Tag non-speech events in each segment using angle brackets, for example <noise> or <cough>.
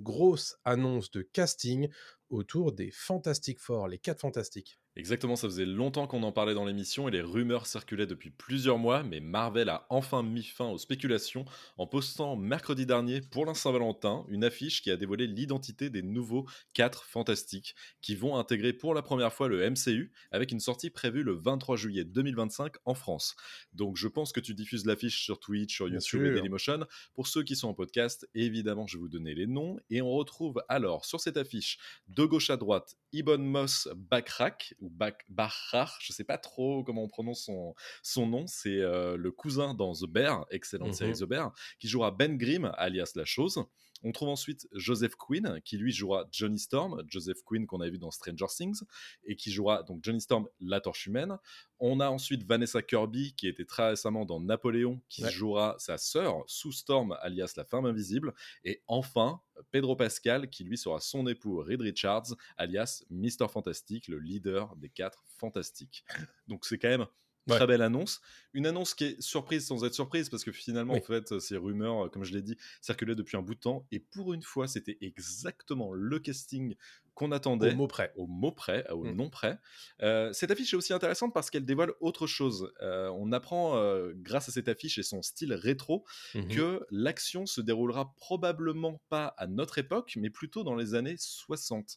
grosse annonce de casting autour des Fantastic Four, les 4 Fantastiques. Exactement, ça faisait longtemps qu'on en parlait dans l'émission et les rumeurs circulaient depuis plusieurs mois, mais Marvel a enfin mis fin aux spéculations en postant mercredi dernier pour l'Instant Saint-Valentin une affiche qui a dévoilé l'identité des nouveaux 4 fantastiques qui vont intégrer pour la première fois le MCU avec une sortie prévue le 23 juillet 2025 en France. Donc je pense que tu diffuses l'affiche sur Twitch, sur YouTube et Dailymotion. Pour ceux qui sont en podcast, évidemment, je vais vous donner les noms et on retrouve alors sur cette affiche de gauche à droite Ibn Moss Bakrak ou Bachar, je sais pas trop comment on prononce son, son nom, c'est euh, le cousin dans The Bear, excellente série mhm. The Bear, qui jouera Ben Grimm, alias La Chose. On trouve ensuite Joseph Quinn, qui lui jouera Johnny Storm, Joseph Quinn qu'on a vu dans Stranger Things, et qui jouera donc Johnny Storm, la torche humaine. On a ensuite Vanessa Kirby, qui était très récemment dans Napoléon, qui jouera sa sœur, Sue Storm, alias la femme invisible. Et enfin, Pedro Pascal, qui lui sera son époux Reed Richards, alias Mister Fantastic, le leader des quatre fantastiques. Donc c'est quand même Très belle annonce. Une annonce qui est surprise sans être surprise, parce que finalement, en fait, ces rumeurs, comme je l'ai dit, circulaient depuis un bout de temps. Et pour une fois, c'était exactement le casting qu'on attendait. Au mot près. Au mot près, au mm. nom près. Euh, cette affiche est aussi intéressante parce qu'elle dévoile autre chose. Euh, on apprend, euh, grâce à cette affiche et son style rétro, mm-hmm. que l'action se déroulera probablement pas à notre époque, mais plutôt dans les années 60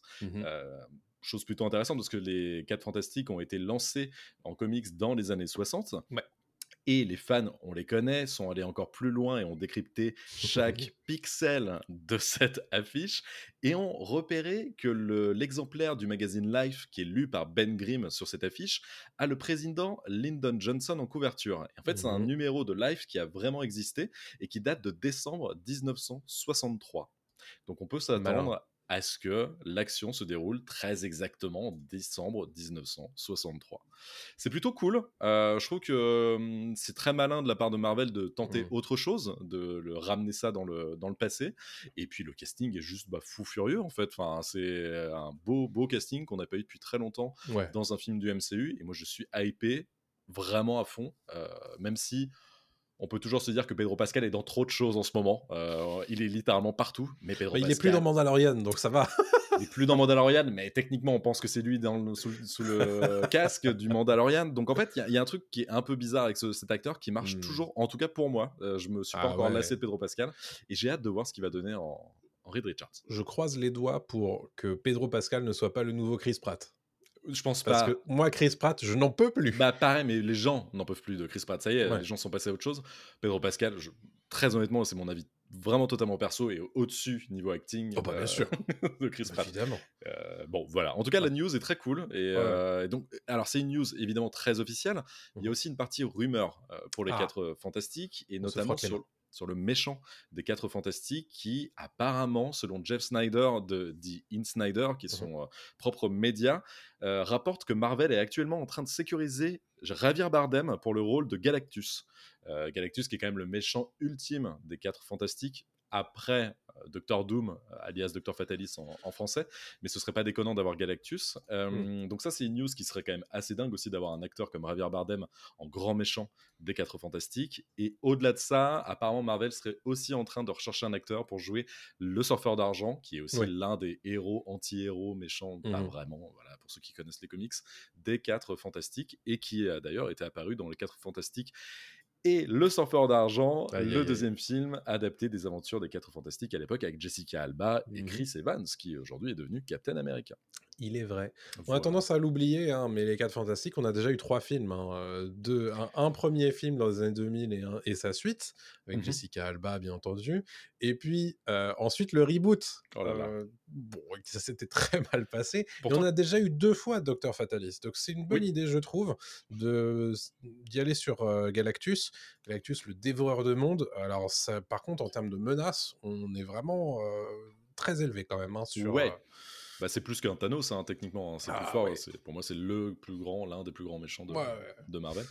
chose plutôt intéressante parce que les 4 Fantastiques ont été lancés en comics dans les années 60. Et les fans, on les connaît, sont allés encore plus loin et ont décrypté <laughs> chaque pixel de cette affiche et ont repéré que l'exemplaire du magazine Life qui est lu par Ben Grimm sur cette affiche a le président Lyndon Johnson en couverture. Et en fait, c'est un mmh numéro de Life qui a vraiment existé et qui date de décembre 1963. Donc on peut s'attendre à ce que l'action se déroule très exactement en décembre 1963. C'est plutôt cool. Euh, je trouve que hum, c'est très malin de la part de Marvel de tenter mmh. autre chose, de le ramener ça dans le, dans le passé. Et puis le casting est juste bah, fou furieux en fait. Enfin, c'est un beau, beau casting qu'on n'a pas eu depuis très longtemps dans un film du MCU. Et moi je suis hypé vraiment à fond, euh, même si on peut toujours se dire que Pedro Pascal est dans trop de choses en ce moment. Euh, il est littéralement partout. Mais Pedro il n'est plus dans Mandalorian, donc ça va. il n'est plus dans Mandalorian, mais techniquement, on pense que c'est lui dans sous, le <laughs> casque du Mandalorian. Donc en fait, il y, a un truc qui est un peu bizarre avec cet acteur qui marche hmm. toujours, en tout cas pour moi. Euh, je me suis pas ah encore lassé de Pedro Pascal. Et j'ai hâte de voir ce qu'il va donner en, en Reed Richards. Je croise les doigts pour que Pedro Pascal ne soit pas le nouveau Chris Pratt. Je pense Parce pas. que moi, Chris Pratt, je n'en peux plus. Bah, pareil, mais les gens n'en peuvent plus de Chris Pratt. Ça y est, les gens sont passés à autre chose. Pedro Pascal, très honnêtement, c'est mon avis vraiment totalement perso et au-dessus niveau acting oh bah, bien euh, sûr. <laughs> de Chris Pratt. Évidemment. Euh, bon, voilà. En tout cas, la news est très cool. Euh, et, donc, alors, c'est une news évidemment très officielle. Il y a mmh. aussi une partie rumeur pour les ah. quatre fantastiques et notamment sur sur le méchant des quatre fantastiques qui apparemment, selon Jeff Snyder de The In Snyder, qui est mmh son euh, propre média, euh, rapporte que Marvel est actuellement en train de sécuriser Javier Bardem pour le rôle de Galactus. Euh, Galactus qui est quand même le méchant ultime des quatre fantastiques après Doctor Doom, euh, alias Doctor Fatalis en, français, mais ce serait pas déconnant d'avoir Galactus. Euh, mm. Donc ça, c'est une news qui serait quand même assez dingue aussi d'avoir un acteur comme Javier Bardem en grand méchant des Quatre Fantastiques. Et au-delà de ça, apparemment Marvel serait aussi en train de rechercher un acteur pour jouer le Surfeur d'argent, qui est aussi l'un des héros anti-héros méchants, pas mm. vraiment, voilà, pour ceux qui connaissent les comics, des Quatre Fantastiques, et qui a d'ailleurs été apparu dans les Quatre Fantastiques et Le Surfeur d'argent, le deuxième film adapté des aventures des Quatre Fantastiques à l'époque avec Jessica Alba et mhm. Chris Evans, qui aujourd'hui est devenu Captain America. Il est vrai. On a tendance à l'oublier, hein, mais les 4 Fantastiques, on a déjà eu trois films. Hein, euh, deux, un, premier film dans les années 2000 et, et sa suite, avec mmh Jessica Alba, bien entendu. Et puis euh, ensuite le reboot. Oh euh, bon, ça s'était <laughs> très mal passé. Et on a déjà eu deux fois Docteur Fatalis. Donc c'est une bonne idée, je trouve, d'y aller sur Galactus. Galactus, le dévoreur de monde. Alors, ça, par contre, en termes de menaces, on est vraiment très élevé quand même. Hein, sur, ouais. Bah, c'est plus qu'un Thanos, hein, techniquement. Hein, c'est plus Ah, fort. ouais. Pour moi, c'est le plus grand, l'un des plus grands méchants de, Ouais, ouais. de Marvel.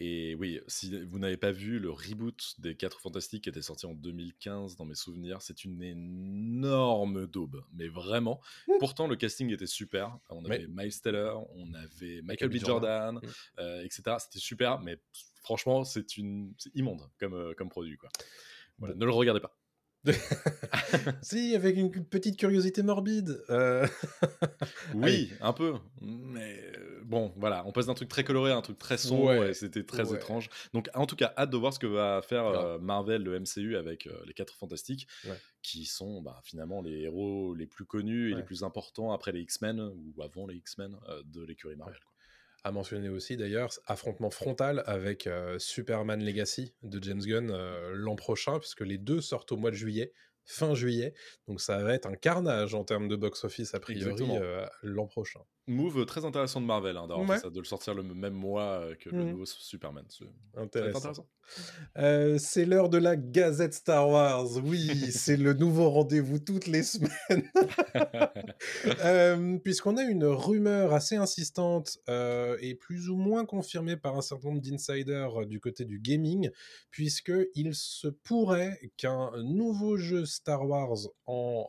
Et oui, si vous n'avez pas vu le reboot des 4 Fantastiques qui était sorti en 2015, dans mes souvenirs, c'est une énorme daube. Mais vraiment. Pourtant, le casting était super. On avait Miles Teller, on avait Michael B. B. Jordan, Jordan. euh, etc. C'était super, mais franchement, c'est une... c'est immonde comme, euh, comme produit. Quoi. Voilà, Ne le regardez pas. <laughs> Si, avec une petite curiosité morbide. euh, <laughs> Oui, un peu. Mais euh, bon, voilà, on passe d'un truc très coloré à un truc très sombre Ouais, et c'était très ouais. étrange. Donc, en tout cas, hâte de voir ce que va faire euh, Marvel, le MCU, avec euh, les 4 Fantastiques, Ouais. qui sont bah, finalement les héros les plus connus et les plus importants après les X-Men ou avant les X-Men de l'écurie Marvel. quoi. À mentionner aussi d'ailleurs, affrontement frontal avec euh, Superman Legacy de James Gunn euh, l'an prochain, puisque les deux sortent au mois de juillet, fin juillet. Donc ça va être un carnage en termes de box-office a priori euh, l'an prochain. Move très intéressant de Marvel, hein, Ouais. ça, de le sortir le même mois que le Mhm. nouveau Superman. C'est- intéressant. Euh, c'est l'heure de la Gazette Star Wars. Oui, c'est le nouveau rendez-vous toutes les semaines. <laughs> Euh, Puisqu'on a une rumeur assez insistante euh, et plus ou moins confirmée par un certain nombre d'insiders du côté du gaming, puisqu'il se pourrait qu'un nouveau jeu Star Wars en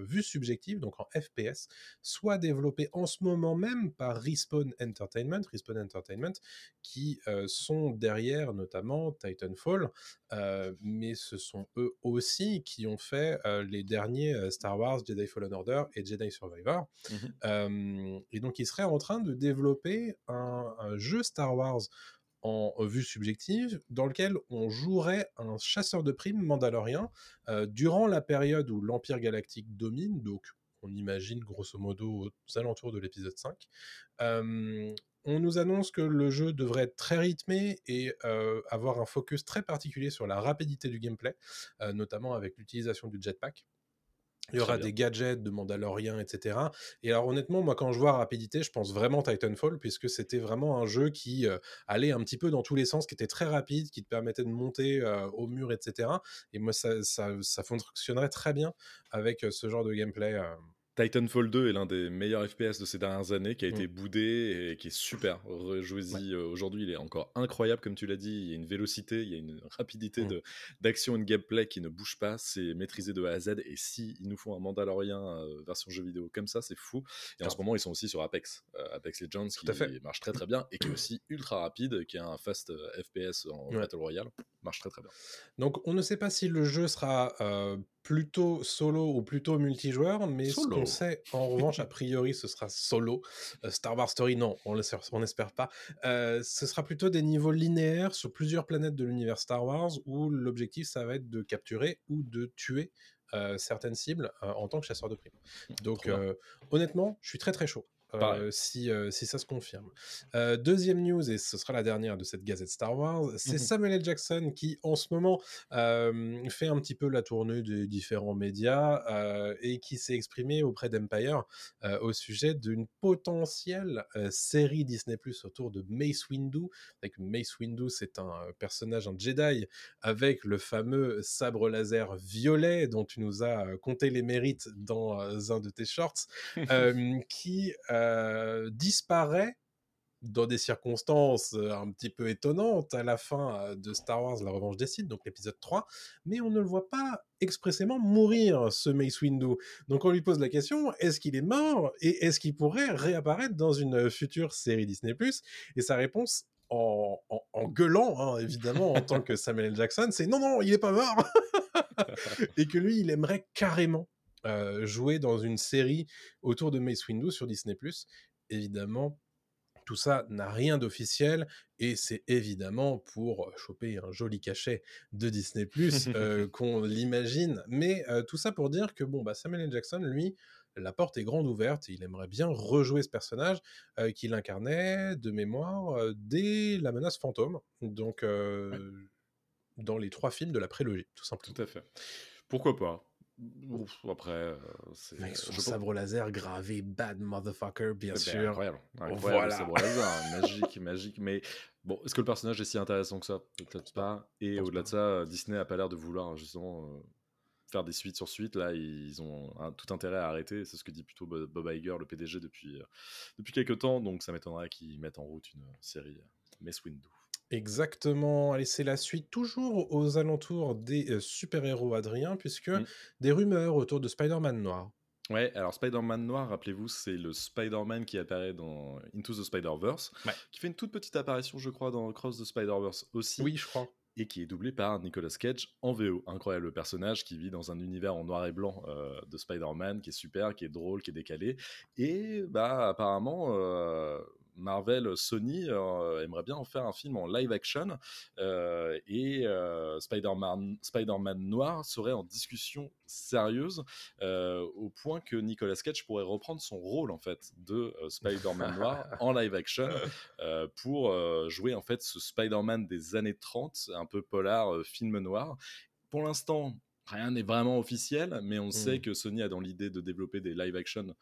vue subjective, donc en FPS, soit développé en ce moment même par Respawn Entertainment, Respawn Entertainment, qui sont derrière notamment Titanfall, euh, mais ce sont eux aussi qui ont fait euh, les derniers euh, Star Wars, Jedi Fallen Order et Jedi Survivor. Euh, et donc ils seraient en train de développer un, un jeu Star Wars en vue subjective, dans lequel on jouerait un chasseur de primes mandalorien euh, durant la période où l'Empire galactique domine, donc on imagine grosso modo aux alentours de l'épisode 5. Euh, on nous annonce que le jeu devrait être très rythmé et euh, avoir un focus très particulier sur la rapidité du gameplay, euh, notamment avec l'utilisation du jetpack. Il y aura des gadgets de Mandalorian, etc. Et alors honnêtement, moi quand je vois rapidité, je pense vraiment Titanfall, puisque c'était vraiment un jeu qui euh, allait un petit peu dans tous les sens, qui était très rapide, qui te permettait de monter euh, au mur, etc. Et moi, ça, ça, ça fonctionnerait très bien avec ce genre de gameplay. euh. Titanfall 2 est l'un des meilleurs FPS de ces dernières années, qui a Mm. été boudé et qui est super. Rejouez-y euh, aujourd'hui, il est encore incroyable, comme tu l'as dit. Il y a une vélocité, il y a une rapidité Mm. d'action et de gameplay qui ne bouge pas. C'est maîtrisé de A à Z. Et si ils nous font un Mandalorian euh, version jeu vidéo comme ça, c'est fou. Et en ce moment, ils sont aussi sur Apex, euh, Apex Legends, Tout à qui fait. marche très très bien et qui est <coughs> aussi ultra rapide, qui a un fast FPS en Ouais. Battle Royale. Marche très très bien. Donc on ne sait pas si le jeu sera euh, plutôt solo ou plutôt multijoueur, mais ce qu'on sait en <laughs> revanche, a priori, ce sera solo. Euh, Star Wars Story, non, on n'espère pas. Euh, ce sera plutôt des niveaux linéaires sur plusieurs planètes de l'univers Star Wars, où l'objectif, ça va être de capturer ou de tuer euh, certaines cibles en tant que chasseur de primes. Donc honnêtement, je suis très très chaud. Euh, si, euh, si ça se confirme. Euh, deuxième news, et ce sera la dernière de cette gazette Star Wars, c'est Mhm. Samuel L. Jackson qui, en ce moment, fait un petit peu la tournée des différents médias et qui s'est exprimé auprès d'Empire au sujet d'une potentielle série Disney Plus autour de Mace Windu. Avec Mace Windu, c'est un personnage, un Jedi, avec le fameux sabre laser violet dont tu nous as compté les mérites dans un de tes shorts, <laughs> qui euh, disparaît dans des circonstances euh, un petit peu étonnantes à la fin euh, de Star Wars La Revanche des Sith, donc l'épisode 3, mais on ne le voit pas expressément mourir, ce Mace Windu. Donc on lui pose la question, est-ce qu'il est mort et est-ce qu'il pourrait réapparaître dans une future série Disney ⁇ Et sa réponse, en, en- gueulant, hein, évidemment, en tant que Samuel L. Jackson, c'est non, non, il n'est pas mort <laughs> Et que lui, il aimerait carrément euh, jouer dans une série autour de Mace Windu sur Disney ⁇ Évidemment, tout ça n'a rien d'officiel et c'est évidemment pour choper un joli cachet de Disney euh, <laughs> qu'on l'imagine. Mais euh, tout ça pour dire que bon, bah, Samuel L. Jackson, lui, la porte est grande ouverte et il aimerait bien rejouer ce personnage euh, qu'il incarnait de mémoire euh, dès La menace fantôme, donc euh, dans les trois films de la prélogie, tout simplement. Tout à fait. Pourquoi pas? Ouf, Après, euh, c'est. Avec son je sabre laser gravé Bad Motherfucker, bien Eh ben, sûr. Incroyable. incroyable Voilà. le sabre laser, hein, <laughs> magique, magique. Mais bon, est-ce que le personnage est si intéressant que ça? Peut-être pas. Et au-delà de ça, Disney a pas l'air de vouloir justement euh, faire des suites sur suite. Là, ils ont tout intérêt à arrêter. C'est ce que dit plutôt Bob Iger, le PDG, depuis, depuis quelques temps. Donc, ça m'étonnerait qu'ils mettent en route une série Mess Window. Exactement. Allez, c'est la suite, toujours aux alentours des super-héros, Adrien, puisque mmh. des rumeurs autour de Spider-Man noir. Ouais, alors Spider-Man noir, rappelez-vous, c'est le Spider-Man qui apparaît dans Into the Spider-Verse, qui fait une toute petite apparition, je crois, dans Cross the Spider-Verse aussi. Oui, je crois. Et qui est doublé par Nicolas Cage en VO. Incroyable personnage qui vit dans un univers en noir et blanc euh, de Spider-Man, qui est super, qui est drôle, qui est décalé. Et bah apparemment, euh, Marvel, Sony euh, aimerait bien en faire un film en live action euh, et euh, Spider-Man Spider noir serait en discussion sérieuse au point que Nicolas Cage pourrait reprendre son rôle en fait de Spider-Man <laughs> noir en live action pour jouer en fait ce Spider-Man des années 30, un peu polar, film noir. Pour l'instant, rien n'est vraiment officiel, mais on sait mmh. que Sony a dans l'idée de développer des live action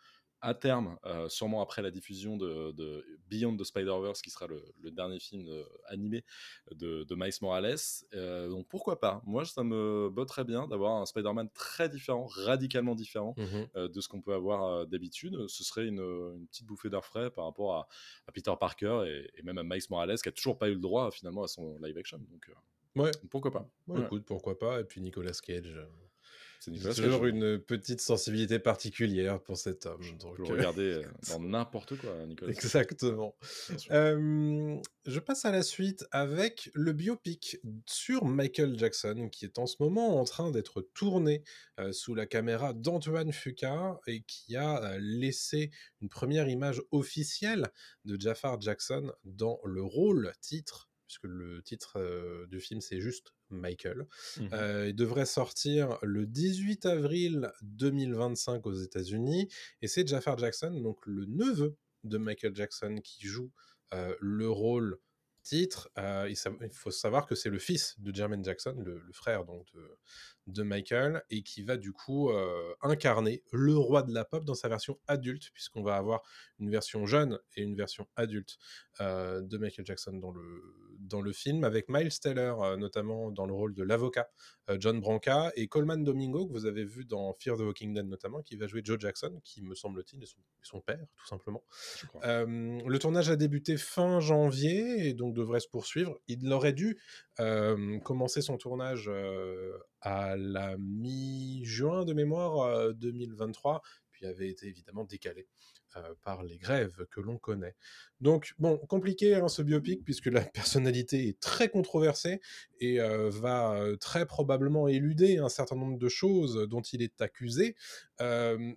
à terme, euh, sûrement après la diffusion de, Beyond the Spider-Verse, qui sera le, dernier film euh, animé de, Miles Morales. Euh, donc pourquoi pas? Moi, ça me botterait bien d'avoir un Spider-Man très différent, radicalement différent mmh de ce qu'on peut avoir d'habitude. Ce serait une, petite bouffée d'air frais par rapport à, Peter Parker et, même à Miles Morales, qui a toujours pas eu le droit finalement à son live action. Donc ouais. pourquoi pas? Écoute, pourquoi pas? Et puis Nicolas Cage. C'est toujours une petite sensibilité particulière pour cet homme. Donc... Euh, regarder euh, <laughs> dans n'importe quoi, Nicolas. Exactement. je passe à la suite avec le biopic sur Michael Jackson, qui est en ce moment en train d'être tourné euh, sous la caméra d'Antoine Fuqua et qui a laissé une première image officielle de Jafar Jackson dans le rôle titre puisque le titre du film c'est juste Michael. Mmh il devrait sortir le 18 avril 2025 aux États-Unis et c'est Jafar Jackson, donc le neveu de Michael Jackson, qui joue le rôle titre. il, faut savoir que c'est le fils de Jermaine Jackson, le, frère donc de, de Michael et qui va du coup euh, incarner le roi de la pop dans sa version adulte, puisqu'on va avoir une version jeune et une version adulte euh, de Michael Jackson dans le, dans le film, avec Miles Teller euh, notamment dans le rôle de l'avocat John Branca et Coleman Domingo que vous avez vu dans Fear the Walking Dead notamment, qui va jouer Joe Jackson, qui me semble-t-il est son, père tout simplement. le tournage a débuté fin janvier et donc devrait se poursuivre. Il aurait dû commencer son tournage à la mi-juin de mémoire 2023, puis avait été évidemment décalé par les grèves que l'on connaît. Donc, bon, compliqué hein, ce biopic, puisque la personnalité est très controversée et va très probablement éluder un certain nombre de choses dont il est accusé.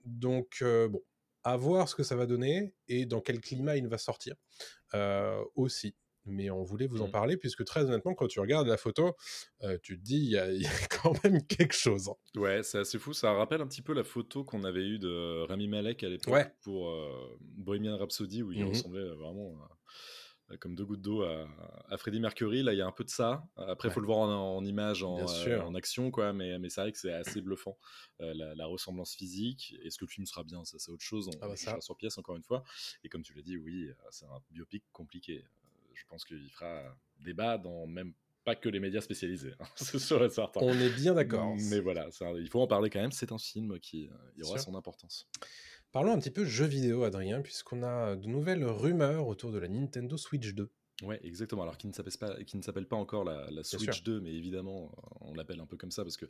donc, bon, à voir ce que ça va donner et dans quel climat il va sortir aussi mais on voulait vous en mmh. parler puisque très honnêtement, quand tu regardes la photo, tu te dis il y, a <laughs> quand même quelque chose. Hein. Ouais, c'est assez fou. Ça rappelle un petit peu la photo qu'on avait eue de Rami Malek à l'époque pour Bohemian Rhapsody où il mmh ressemblait vraiment comme deux gouttes d'eau à, Freddie Mercury. Là, il y a un peu de ça. Après, il faut le voir en, image, en, en, action, quoi. Mais, mais c'est vrai que c'est assez bluffant, la, ressemblance physique. Est-ce que le film sera bien? Ça, c'est autre chose. On, ah bah sur pièce, encore une fois. Et comme tu l'as dit, oui, c'est un biopic compliqué je pense qu'il fera débat dans même pas que les médias spécialisés, hein, <laughs> c'est sûr et certain. On est bien d'accord. Mais voilà, il faut en parler quand même, c'est un film qui euh, aura son importance. Parlons un petit peu jeux vidéo, Adrien, puisqu'on a de nouvelles rumeurs autour de la Nintendo Switch 2. Ouais, exactement. Alors qui ne s'appelle pas, qui ne s'appelle pas encore la, Switch 2, mais évidemment, on l'appelle un peu comme ça parce que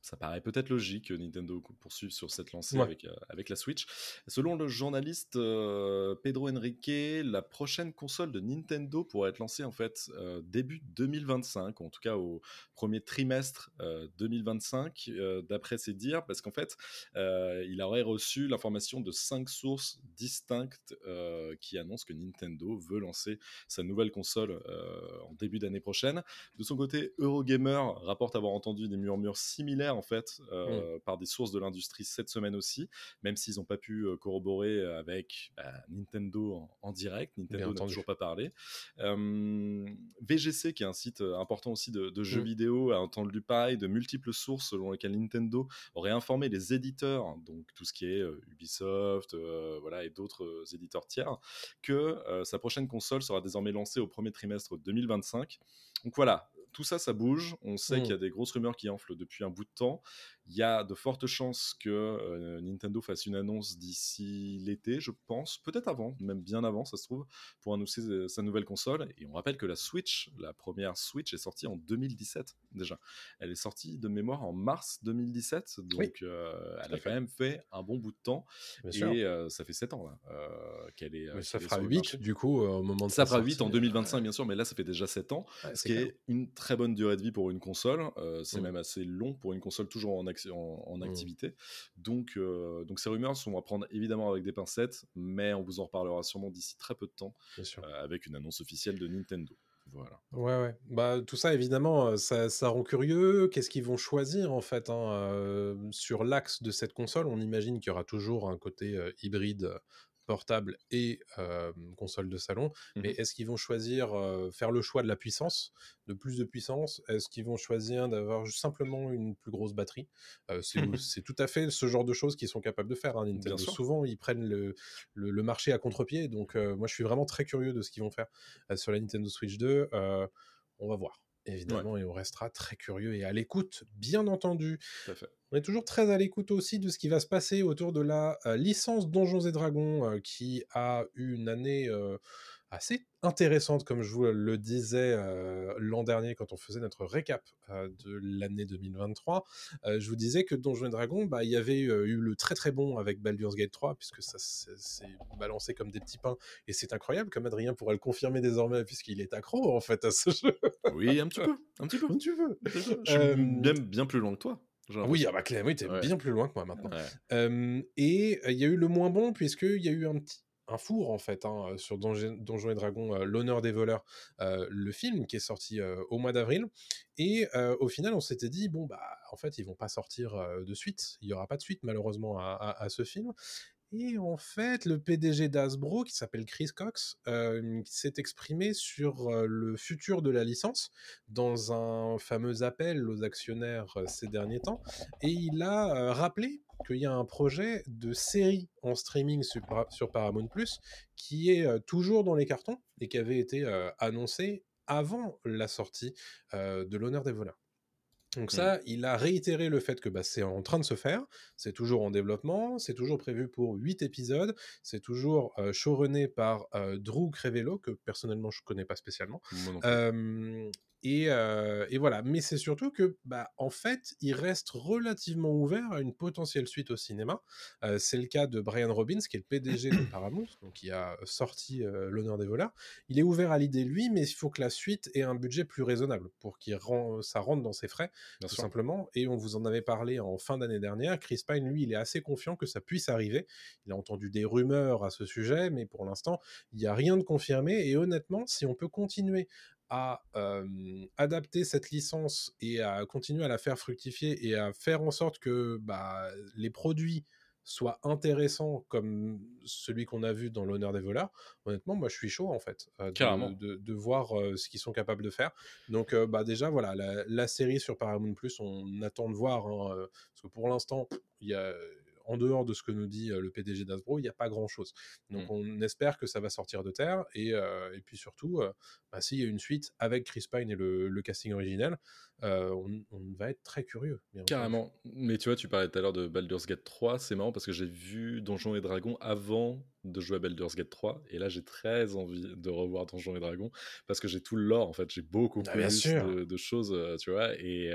ça paraît peut-être logique que Nintendo poursuive sur cette lancée avec, euh, avec la Switch. Selon le journaliste euh, Pedro Henrique, la prochaine console de Nintendo pourrait être lancée en fait euh, début 2025, en tout cas au premier trimestre 2025, d'après ses dires, parce qu'en fait, il aurait reçu l'information de cinq sources distinctes qui annoncent que Nintendo veut lancer sa nouvelle console euh, en début d'année prochaine. De son côté, Eurogamer rapporte avoir entendu des murmures similaires en fait euh, mm. par des sources de l'industrie cette semaine aussi, même s'ils n'ont pas pu euh, corroborer avec bah, Nintendo en, direct. Nintendo n'a toujours pas parlé. VGC, qui est un site important aussi de, jeux mm. vidéo, a entendu pareil de multiples sources selon lesquelles Nintendo aurait informé les éditeurs, donc tout ce qui est Ubisoft, voilà, et d'autres éditeurs tiers, que sa prochaine console sera désormais lancée au premier trimestre 2025. Donc voilà, tout ça, ça bouge. On sait qu'il y a des grosses rumeurs qui enflent depuis un bout de temps. Il y a de fortes chances que Nintendo fasse une annonce d'ici l'été, je pense, peut-être avant, même bien avant, ça se trouve, pour annoncer sa nouvelle console. Et on rappelle que la Switch, la première Switch, est sortie en 2017 déjà. Elle est sortie de mémoire en mars 2017, donc elle a quand même fait un bon bout de temps. et ça fait 7 ans là qu'elle est. ça fera 8 du coup au moment de Ça fera 8 en 2025 bien sûr, mais là ça fait déjà 7 ans, ce qui est une très bonne durée de vie pour une console. c'est mmh. même assez long pour une console toujours en, en, mmh. activité. Donc, donc ces rumeurs, on va prendre évidemment avec des pincettes, mais on vous en reparlera sûrement d'ici très peu de temps avec une annonce officielle de Nintendo. Voilà. Ouais, ouais. Bah, tout ça, évidemment, ça, ça rend curieux. Qu'est-ce qu'ils vont choisir, en fait, hein, sur l'axe de cette console? On imagine qu'il y aura toujours un côté hybride portable et console de salon. Mmh mais est-ce qu'ils vont choisir faire le choix de la puissance, de plus de puissance? Est-ce qu'ils vont choisir d'avoir simplement une plus grosse batterie? <laughs> C'est tout à fait ce genre de choses qu'ils sont capables de faire. Hein, Nintendo. Souvent, ils prennent le, le, marché à contre-pied. Donc, moi, je suis vraiment très curieux de ce qu'ils vont faire sur la Nintendo Switch 2. on va voir évidemment, et on restera très curieux et à l'écoute, bien entendu. On est toujours très à l'écoute aussi de ce qui va se passer autour de la licence Donjons et Dragons, qui a eu une année assez intéressante, comme je vous le disais l'an dernier quand on faisait notre récap de l'année 2023. je vous disais que Donjons et Dragons, bah, il y avait eu le très très bon avec Baldur's Gate 3, puisque ça s'est balancé comme des petits pains, et c'est incroyable, comme Adrien pourrait le confirmer désormais, puisqu'il est accro en fait à ce jeu. oui, un petit peu, un petit peu. Un petit peu. Je suis bien, bien plus loin que toi. oui, ah bah, clairement, oui, t'es bien plus loin que moi maintenant. et il y a eu le moins bon, puisqu'il y a eu un petit un four en fait hein, sur Donjons et Dragons, l'honneur des voleurs, le film qui est sorti au mois d'avril. Et au final, on s'était dit bon bah en fait ils vont pas sortir de suite, il y aura pas de suite malheureusement à, ce film. Et en fait, le PDG d'Asbro, qui s'appelle Chris Cox, s'est exprimé sur le futur de la licence dans un fameux appel aux actionnaires ces derniers temps. Et il a rappelé qu'il y a un projet de série en streaming sur, Paramount Plus qui est euh, toujours dans les cartons et qui avait été euh, annoncé avant la sortie euh, de l'honneur des voleurs. Donc mmh. ça, il a réitéré le fait que bah, c'est en train de se faire, c'est toujours en développement, c'est toujours prévu pour 8 épisodes, c'est toujours showrunné par Drew Crevello, que personnellement je connais pas spécialement. Et, et, voilà. Mais c'est surtout que, bah, en fait, il reste relativement ouvert à une potentielle suite au cinéma. c'est le cas de Brian Robbins, qui est le PDG de <clears throat> Paramount, donc qui a sorti L'honneur des voleurs. Il est ouvert à l'idée, lui, mais il faut que la suite ait un budget plus raisonnable pour qu'il ça rentre dans ses frais, tout simplement. Et on vous en avait parlé en fin d'année dernière. Chris Pine, lui, il est assez confiant que ça puisse arriver. Il a entendu des rumeurs à ce sujet, mais pour l'instant, il n'y a rien de confirmé. Et honnêtement, si on peut continuer à adapter cette licence et à continuer à la faire fructifier et à faire en sorte que bah, les produits soient intéressants comme celui qu'on a vu dans l'honneur des voleurs, honnêtement, moi je suis chaud en fait de, de, voir ce qu'ils sont capables de faire. Donc bah déjà voilà, la, série sur Paramount Plus, on attend de voir hein, parce que pour l'instant, il y a en dehors de ce que nous dit le PDG d'Asbro, il n'y a pas grand-chose. Donc mmh. on espère que ça va sortir de terre. Et, et puis surtout, bah, s'il y a une suite avec Chris Pine et le, casting original, on, va être très curieux. Carrément. Mais tu vois, tu parlais tout à l'heure de Baldur's Gate 3. C'est marrant parce que j'ai vu Donjons et Dragons avant de jouer à Baldur's Gate 3. Et là, j'ai très envie de revoir Donjons et Dragons parce que j'ai tout le lore. En fait, j'ai beaucoup ah, plus de, choses, tu vois. Et,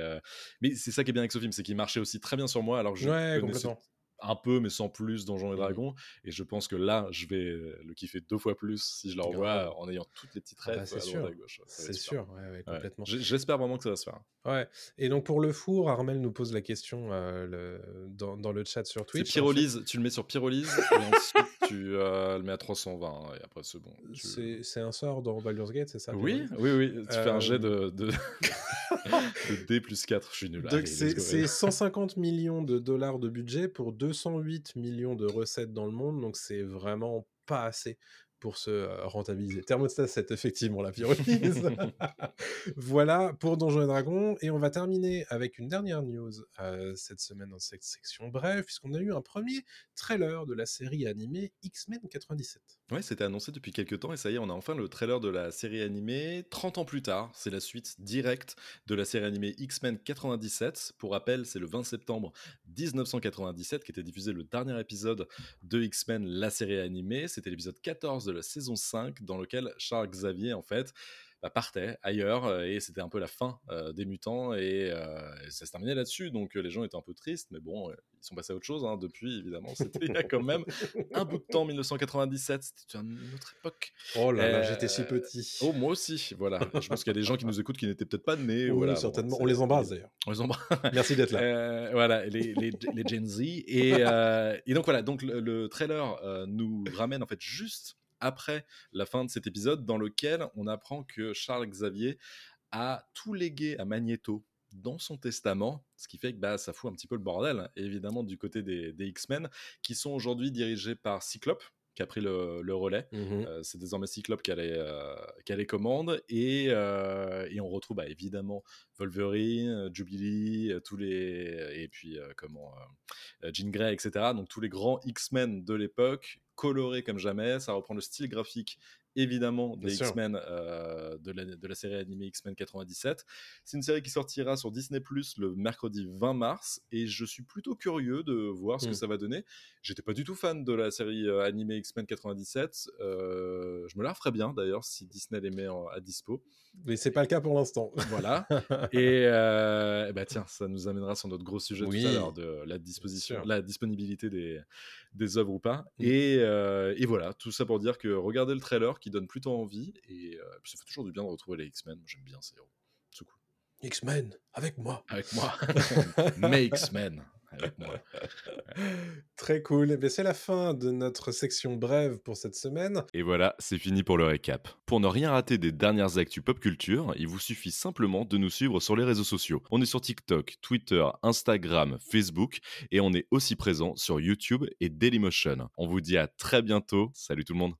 Mais c'est ça qui est bien avec ce film, c'est qu'il marchait aussi très bien sur moi. Alors que je ouais, complètement un peu, mais sans plus, Donjons et mmh Dragons. Et je pense que là, je vais le kiffer deux fois plus si je le revois en ayant toutes les petites ah bah, rêves à gauche. C'est sûr, ouais, complètement. J'espère vraiment que ça va se faire. Ouais. Et donc pour le four, Armel nous pose la question euh, le... Dans, le chat sur Twitch. Pyrolyse, tu le mets sur pyrolyse et ensuite tu euh, le mets à 320 hein, et après c'est bon. C'est un sort dans Baldur's Gate, c'est ça Oui, oui, oui. Tu fais un jet de, de... <laughs> D plus 4, je suis nul. C'est 150 millions de dollars de budget pour 208 millions de recettes dans le monde, donc c'est vraiment pas assez pour se rentabiliser. Thermostat 7, effectivement, la pyrolyse. <laughs> voilà pour Donjons et Dragons. Et on va terminer avec une dernière news cette semaine dans cette section bref, puisqu'on a eu un premier trailer de la série animée X-Men 97. Ouais, c'était annoncé depuis quelques temps et ça y est, on a enfin le trailer de la série animée 30 ans plus tard. C'est la suite directe de la série animée X-Men 97. Pour rappel, c'est le 20 septembre 1997 qui était diffusé le dernier épisode de X-Men, la série animée. C'était l'épisode 14 de la saison 5 dans lequel Charles Xavier, en fait, bah, partait ailleurs euh, et c'était un peu la fin euh, des mutants euh, et, ça se terminait là-dessus. Donc les gens étaient un peu tristes, mais bon, ils sont passés à autre chose hein, depuis, évidemment. <laughs> C'était il y a quand même un bout de temps, 1997, c'était une autre époque. Oh là là, j'étais si petit. Oh, moi aussi, voilà. Je pense qu'il y a des gens qui nous écoutent qui n'étaient peut-être pas nés. Oui, certainement. on les embrasse d'ailleurs. On les embrasse. <laughs> Merci d'être là. voilà, les, les, les, Gen Z. Et, et, donc voilà, donc le, le trailer nous ramène en fait juste après la fin de cet épisode dans lequel on apprend que Charles Xavier a tout légué à Magneto dans son testament, ce qui fait que bah, ça fout un petit peu le bordel, évidemment, du côté des, X-Men, qui sont aujourd'hui dirigés par Cyclope, qui a pris le, relais. Mmh euh, c'est désormais Cyclope qui a les, euh, commandes. Et, euh, et on retrouve bah, évidemment Wolverine, Jubilee, tous les, et puis comment, Jean Grey, etc. Donc tous les grands X-Men de l'époque coloré comme jamais. Ça reprend le style graphique évidemment des X-Men euh, de, la, de, la, série animée X-Men 97. C'est une série qui sortira sur Disney Plus le mercredi 20 mars et je suis plutôt curieux de voir ce que mmh. ça va donner. J'étais pas du tout fan de la série euh, animée X-Men 97. Euh, je me la referais bien d'ailleurs si Disney les met à dispo. Mais c'est pas le cas pour l'instant. Voilà. <laughs> et bah tiens, ça nous amènera sur notre gros sujet tout à l'heure de la disposition, la disponibilité des, des œuvres ou pas. Mmh. Et, et, voilà, tout ça pour dire que regardez le trailer qui donne plutôt envie. Et ça fait toujours du bien de retrouver les X-Men. J'aime bien ces héros. C'est cool. X-Men, avec moi. Avec moi. <laughs> Mes X-Men. Très cool. Eh c'est la fin de notre section brève pour cette semaine. Et voilà, c'est fini pour le récap. Pour ne rien rater des dernières actus pop culture, il vous suffit simplement de nous suivre sur les réseaux sociaux. On est sur TikTok, Twitter, Instagram, Facebook et on est aussi présent sur YouTube et Dailymotion. On vous dit à très bientôt. Salut tout le monde.